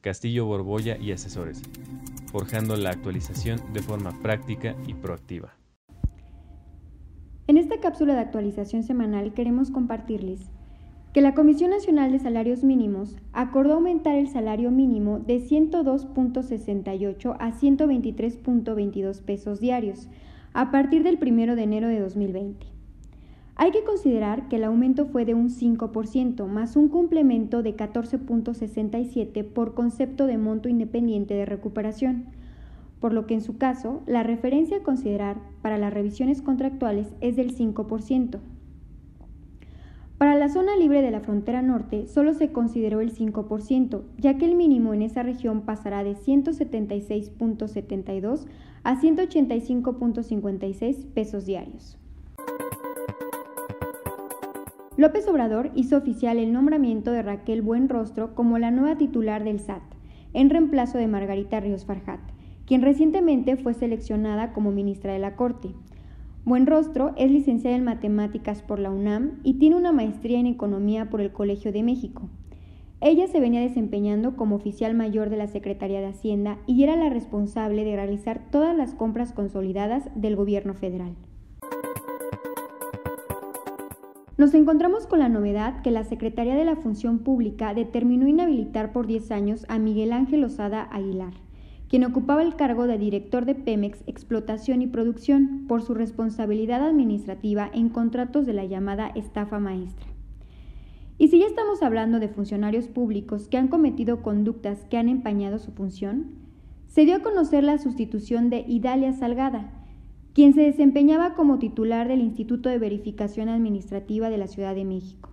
Castillo Borbolla y Asesores, forjando la actualización de forma práctica y proactiva. En esta cápsula de actualización semanal queremos compartirles que la Comisión Nacional de Salarios Mínimos acordó aumentar el salario mínimo de 102.68 a 123.22 pesos diarios a partir del 1 de enero de 2020. Hay que considerar que el aumento fue de un 5% más un complemento de 14.67 por concepto de monto independiente de recuperación, por lo que en su caso la referencia a considerar para las revisiones contractuales es del 5%. Para la zona libre de la frontera norte solo se consideró el 5%, ya que el mínimo en esa región pasará de 176.72 a 185.56 pesos diarios. López Obrador hizo oficial el nombramiento de Raquel Buenrostro como la nueva titular del SAT, en reemplazo de Margarita Ríos Farjat, quien recientemente fue seleccionada como ministra de la Corte. Buenrostro es licenciada en matemáticas por la UNAM y tiene una maestría en economía por el Colegio de México. Ella se venía desempeñando como oficial mayor de la Secretaría de Hacienda y era la responsable de realizar todas las compras consolidadas del gobierno federal. Nos encontramos con la novedad que la Secretaría de la Función Pública determinó inhabilitar por 10 años a Miguel Ángel Osada Aguilar, quien ocupaba el cargo de director de Pemex Explotación y Producción por su responsabilidad administrativa en contratos de la llamada estafa maestra. Y si ya estamos hablando de funcionarios públicos que han cometido conductas que han empañado su función, se dio a conocer la sustitución de Idalia Salgada, quien se desempeñaba como titular del Instituto de Verificación Administrativa de la Ciudad de México,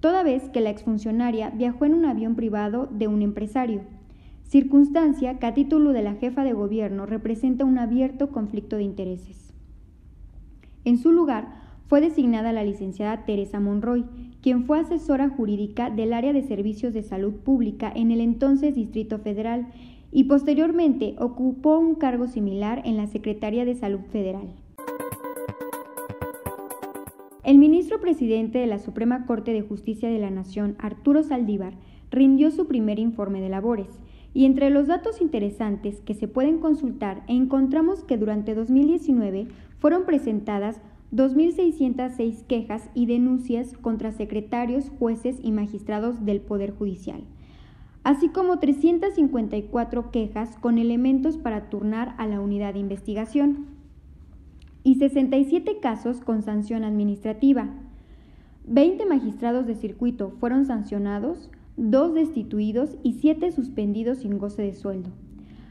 toda vez que la exfuncionaria viajó en un avión privado de un empresario, circunstancia que a título de la jefa de gobierno representa un abierto conflicto de intereses. En su lugar fue designada la licenciada Teresa Monroy, quien fue asesora jurídica del área de servicios de salud pública en el entonces Distrito Federal y posteriormente ocupó un cargo similar en la Secretaría de Salud Federal. El ministro presidente de la Suprema Corte de Justicia de la Nación, Arturo Saldívar, rindió su primer informe de labores, y entre los datos interesantes que se pueden consultar encontramos que durante 2019 fueron presentadas 2.606 quejas y denuncias contra secretarios, jueces y magistrados del Poder Judicial así como 354 quejas con elementos para turnar a la unidad de investigación y 67 casos con sanción administrativa. 20 magistrados de circuito fueron sancionados, 2 destituidos y 7 suspendidos sin goce de sueldo,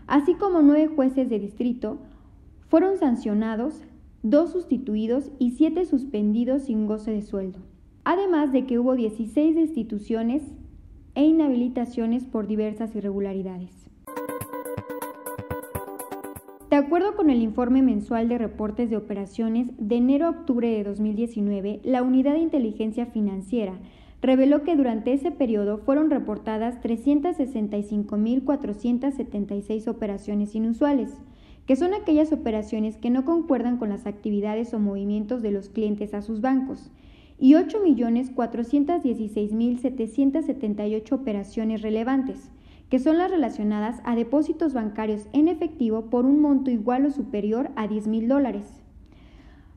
así como 9 jueces de distrito fueron sancionados, 2 sustituidos y 7 suspendidos sin goce de sueldo. Además de que hubo 16 destituciones e inhabilitaciones por diversas irregularidades. De acuerdo con el informe mensual de reportes de operaciones de enero a octubre de 2019, la Unidad de Inteligencia Financiera reveló que durante ese periodo fueron reportadas 365.476 operaciones inusuales, que son aquellas operaciones que no concuerdan con las actividades o movimientos de los clientes a sus bancos, y 8.416.778 operaciones relevantes, que son las relacionadas a depósitos bancarios en efectivo por un monto igual o superior a 10.000 dólares.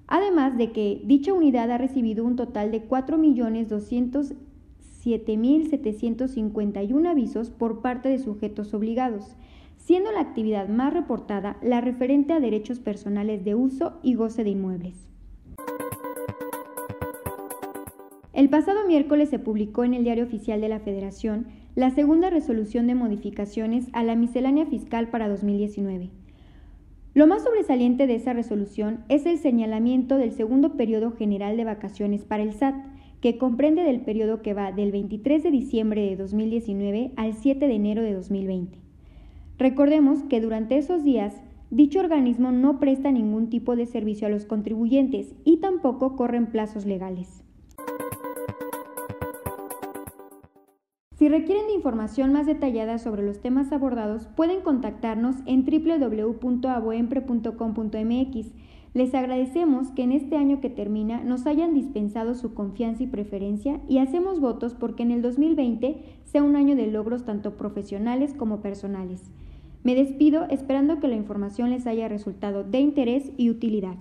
Además de que dicha unidad ha recibido un total de 4.207.751 avisos por parte de sujetos obligados, siendo la actividad más reportada la referente a derechos personales de uso y goce de inmuebles. El pasado miércoles se publicó en el Diario Oficial de la Federación la segunda resolución de modificaciones a la miscelánea fiscal para 2019. Lo más sobresaliente de esa resolución es el señalamiento del segundo periodo general de vacaciones para el SAT, que comprende del periodo que va del 23 de diciembre de 2019 al 7 de enero de 2020. Recordemos que durante esos días dicho organismo no presta ningún tipo de servicio a los contribuyentes y tampoco corren plazos legales. Si requieren de información más detallada sobre los temas abordados, pueden contactarnos en www.aboempre.com.mx. Les agradecemos que en este año que termina nos hayan dispensado su confianza y preferencia y hacemos votos porque en el 2020 sea un año de logros tanto profesionales como personales. Me despido esperando que la información les haya resultado de interés y utilidad.